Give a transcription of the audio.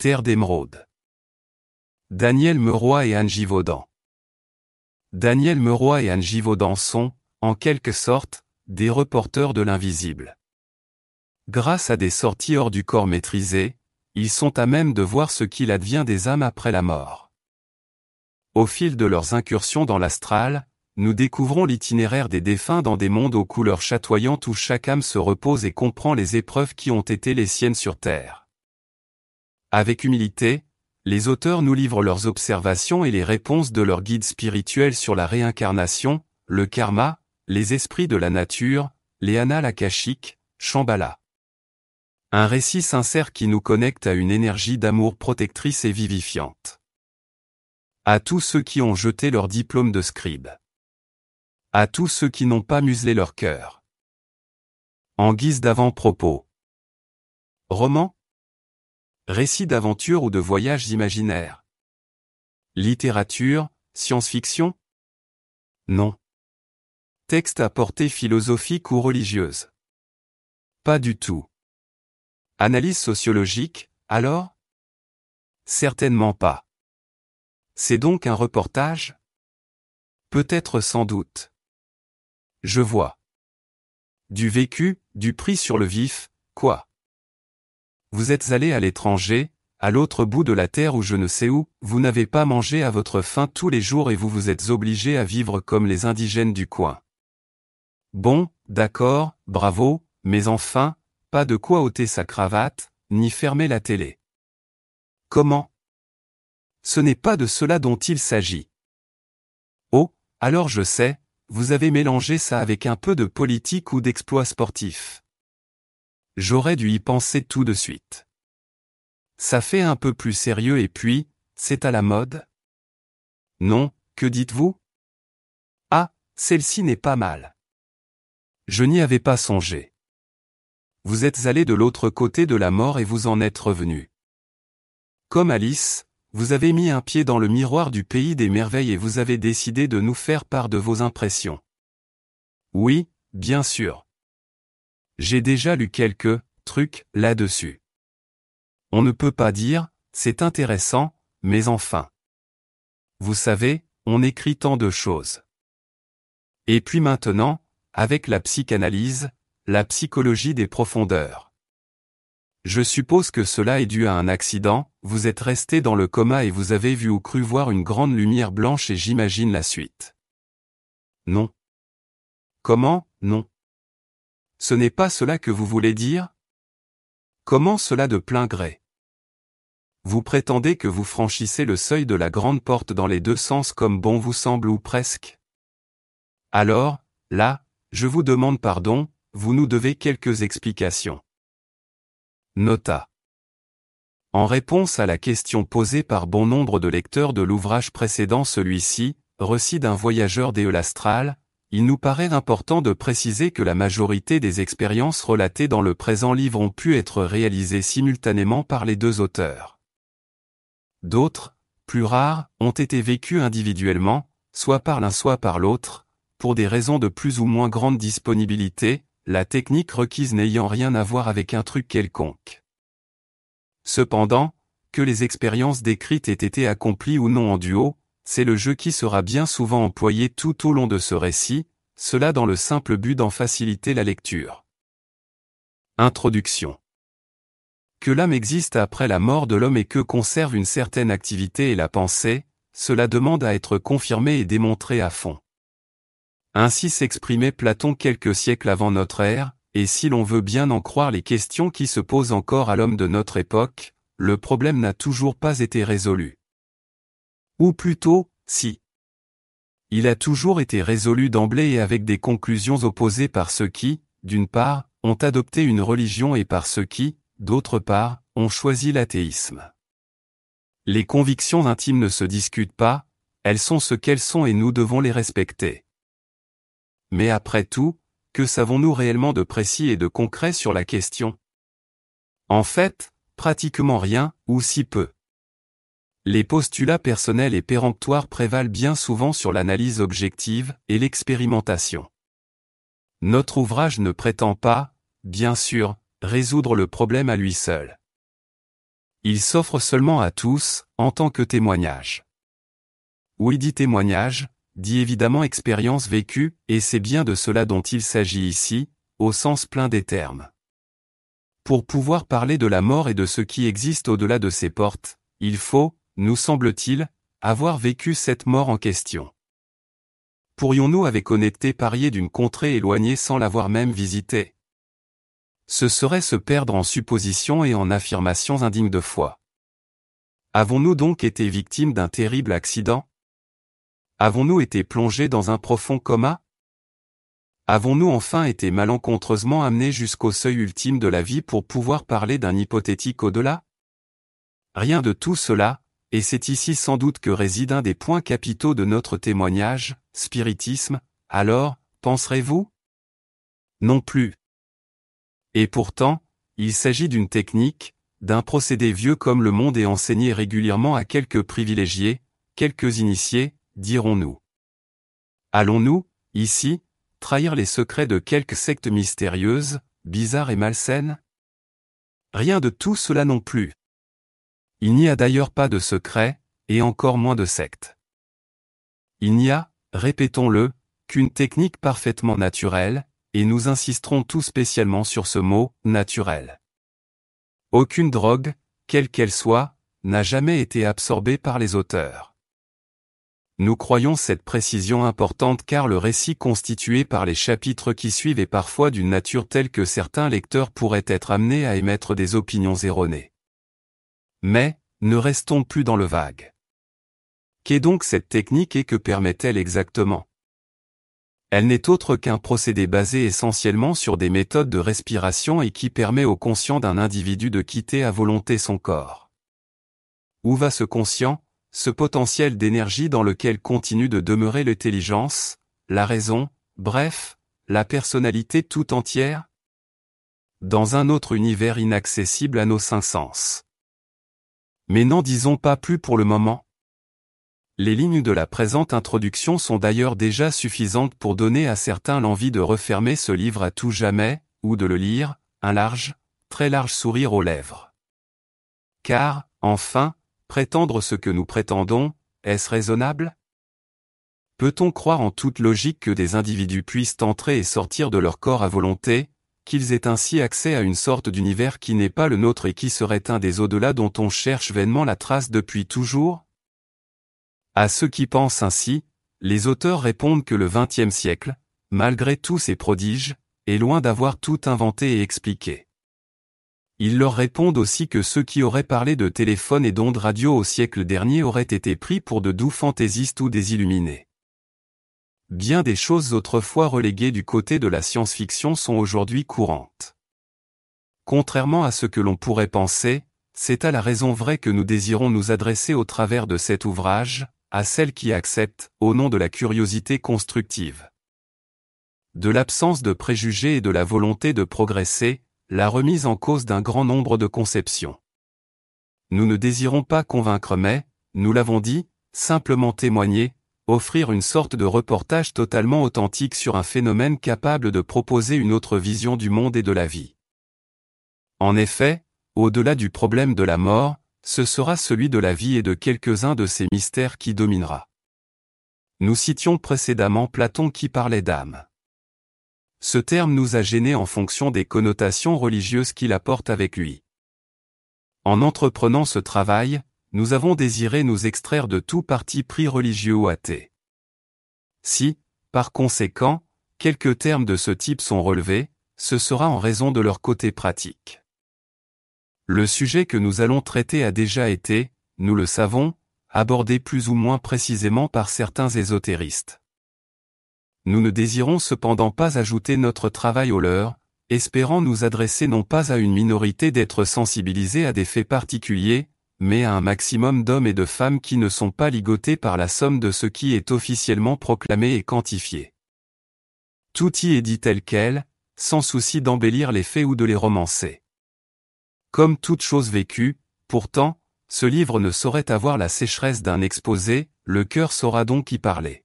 Terre d'émeraude. Daniel Meroy et Anne Givaudan. Daniel Meroy et Anne Givaudan sont, en quelque sorte, des reporters de l'invisible. Grâce à des sorties hors du corps maîtrisées, ils sont à même de voir ce qu'il advient des âmes après la mort. Au fil de leurs incursions dans l'astral, nous découvrons l'itinéraire des défunts dans des mondes aux couleurs chatoyantes où chaque âme se repose et comprend les épreuves qui ont été les siennes sur Terre. Avec humilité, les auteurs nous livrent leurs observations et les réponses de leurs guides spirituels sur la réincarnation, le karma, les esprits de la nature, les annales akashiques, Shambhala. Un récit sincère qui nous connecte à une énergie d'amour protectrice et vivifiante. À tous ceux qui ont jeté leur diplôme de scribe. À tous ceux qui n'ont pas muselé leur cœur. En guise d'avant-propos. Roman Récit d'aventure ou de voyages imaginaires. Littérature, science-fiction? Non. Texte à portée philosophique ou religieuse? Pas du tout. Analyse sociologique, alors? Certainement pas. C'est donc un reportage? Peut-être sans doute. Je vois. Du vécu, du prix sur le vif, quoi? Vous êtes allé à l'étranger, à l'autre bout de la terre ou je ne sais où, vous n'avez pas mangé à votre faim tous les jours et vous vous êtes obligé à vivre comme les indigènes du coin. Bon, d'accord, bravo, mais enfin, pas de quoi ôter sa cravate, ni fermer la télé. Comment? Ce n'est pas de cela dont il s'agit. Oh, alors je sais, vous avez mélangé ça avec un peu de politique ou d'exploit sportif. J'aurais dû y penser tout de suite. Ça fait un peu plus sérieux et puis, c'est à la mode? Non, que dites-vous? Ah, celle-ci n'est pas mal. Je n'y avais pas songé. Vous êtes allé de l'autre côté de la mort et vous en êtes revenu. Comme Alice, vous avez mis un pied dans le miroir du pays des merveilles et vous avez décidé de nous faire part de vos impressions. Oui, bien sûr. J'ai déjà lu quelques trucs là-dessus. On ne peut pas dire, c'est intéressant, mais enfin. Vous savez, on écrit tant de choses. Et puis maintenant, avec la psychanalyse, la psychologie des profondeurs. Je suppose que cela est dû à un accident, vous êtes resté dans le coma et vous avez vu ou cru voir une grande lumière blanche et j'imagine la suite. Non. Comment, non Ce n'est pas cela que vous voulez dire? Comment cela de plein gré? Vous prétendez que vous franchissez le seuil de la grande porte dans les deux sens comme bon vous semble ou presque? Alors, là, je vous demande pardon, vous nous devez quelques explications. Nota. En réponse à la question posée par bon nombre de lecteurs de l'ouvrage précédent celui-ci, Récit d'un voyageur des l'astral, il nous paraît important de préciser que la majorité des expériences relatées dans le présent livre ont pu être réalisées simultanément par les deux auteurs. D'autres, plus rares, ont été vécues individuellement, soit par l'un soit par l'autre, pour des raisons de plus ou moins grande disponibilité, la technique requise n'ayant rien à voir avec un truc quelconque. Cependant, que les expériences décrites aient été accomplies ou non en duo, c'est le jeu qui sera bien souvent employé tout au long de ce récit, cela dans le simple but d'en faciliter la lecture. Introduction. Que l'âme existe après la mort de l'homme et que conserve une certaine activité et la pensée, cela demande à être confirmé et démontré à fond. Ainsi s'exprimait Platon quelques siècles avant notre ère, et si l'on veut bien en croire les questions qui se posent encore à l'homme de notre époque, le problème n'a toujours pas été résolu. Ou plutôt, si. Il a toujours été résolu d'emblée et avec des conclusions opposées par ceux qui, d'une part, ont adopté une religion et par ceux qui, d'autre part, ont choisi l'athéisme. Les convictions intimes ne se discutent pas, elles sont ce qu'elles sont et nous devons les respecter. Mais après tout, que savons-nous réellement de précis et de concret sur la question? En fait, pratiquement rien, ou si peu. Les postulats personnels et péremptoires prévalent bien souvent sur l'analyse objective et l'expérimentation. Notre ouvrage ne prétend pas, bien sûr, résoudre le problème à lui seul. Il s'offre seulement à tous, en tant que témoignage. Oui dit témoignage, dit évidemment expérience vécue, et c'est bien de cela dont il s'agit ici, au sens plein des termes. Pour pouvoir parler de la mort et de ce qui existe au-delà de ces portes, il faut, nous semble-t-il, avoir vécu cette mort en question. Pourrions-nous avec honnêteté parier d'une contrée éloignée sans l'avoir même visitée? Ce serait se perdre en suppositions et en affirmations indignes de foi. Avons-nous donc été victimes d'un terrible accident? Avons-nous été plongés dans un profond coma? Avons-nous enfin été malencontreusement amenés jusqu'au seuil ultime de la vie pour pouvoir parler d'un hypothétique au-delà? Rien de tout cela, et c'est ici sans doute que réside un des points capitaux de notre témoignage, spiritisme, alors, penserez-vous? Non plus. Et pourtant, il s'agit d'une technique, d'un procédé vieux comme le monde est enseigné régulièrement à quelques privilégiés, quelques initiés, dirons-nous. Allons-nous, ici, trahir les secrets de quelques sectes mystérieuses, bizarres et malsaines? Rien de tout cela non plus. Il n'y a d'ailleurs pas de secret, et encore moins de secte. Il n'y a, répétons-le, qu'une technique parfaitement naturelle, et nous insisterons tout spécialement sur ce mot, naturel. Aucune drogue, quelle qu'elle soit, n'a jamais été absorbée par les auteurs. Nous croyons cette précision importante car le récit constitué par les chapitres qui suivent est parfois d'une nature telle que certains lecteurs pourraient être amenés à émettre des opinions erronées. Mais, ne restons plus dans le vague. Qu'est donc cette technique et que permet-elle exactement? Elle n'est autre qu'un procédé basé essentiellement sur des méthodes de respiration et qui permet au conscient d'un individu de quitter à volonté son corps. Où va ce conscient ce potentiel d'énergie dans lequel continue de demeurer l'intelligence, la raison, bref, la personnalité tout entière? Dans un autre univers inaccessible à nos cinq sens. Mais n'en disons pas plus pour le moment. Les lignes de la présente introduction sont d'ailleurs déjà suffisantes pour donner à certains l'envie de refermer ce livre à tout jamais, ou de le lire, un large, très large sourire aux lèvres. Car, enfin, Prétendre ce que nous prétendons, est-ce raisonnable? Peut-on croire en toute logique que des individus puissent entrer et sortir de leur corps à volonté, qu'ils aient ainsi accès à une sorte d'univers qui n'est pas le nôtre et qui serait un des au-delà dont on cherche vainement la trace depuis toujours? À ceux qui pensent ainsi, les auteurs répondent que le XXe siècle, malgré tous ses prodiges, est loin d'avoir tout inventé et expliqué. Ils leur répondent aussi que ceux qui auraient parlé de téléphone et d'ondes radio au siècle dernier auraient été pris pour de doux fantaisistes ou des illuminés. Bien des choses autrefois reléguées du côté de la science-fiction sont aujourd'hui courantes. Contrairement à ce que l'on pourrait penser, c'est à la raison vraie que nous désirons nous adresser au travers de cet ouvrage, à celles qui acceptent, au nom de la curiosité constructive. De l'absence de préjugés et de la volonté de progresser, la remise en cause d'un grand nombre de conceptions. Nous ne désirons pas convaincre mais, nous l'avons dit, simplement témoigner, offrir une sorte de reportage totalement authentique sur un phénomène capable de proposer une autre vision du monde et de la vie. En effet, au-delà du problème de la mort, ce sera celui de la vie et de quelques-uns de ces mystères qui dominera. Nous citions précédemment Platon qui parlait d'âme. Ce terme nous a gênés en fonction des connotations religieuses qu'il apporte avec lui. En entreprenant ce travail, nous avons désiré nous extraire de tout parti pris religieux ou athée. Si, par conséquent, quelques termes de ce type sont relevés, ce sera en raison de leur côté pratique. Le sujet que nous allons traiter a déjà été, nous le savons, abordé plus ou moins précisément par certains ésotéristes. Nous ne désirons cependant pas ajouter notre travail au leur, espérant nous adresser non pas à une minorité d'êtres sensibilisés à des faits particuliers, mais à un maximum d'hommes et de femmes qui ne sont pas ligotés par la somme de ce qui est officiellement proclamé et quantifié. Tout y est dit tel quel, sans souci d'embellir les faits ou de les romancer. Comme toute chose vécue, pourtant, ce livre ne saurait avoir la sécheresse d'un exposé, le cœur saura donc y parler.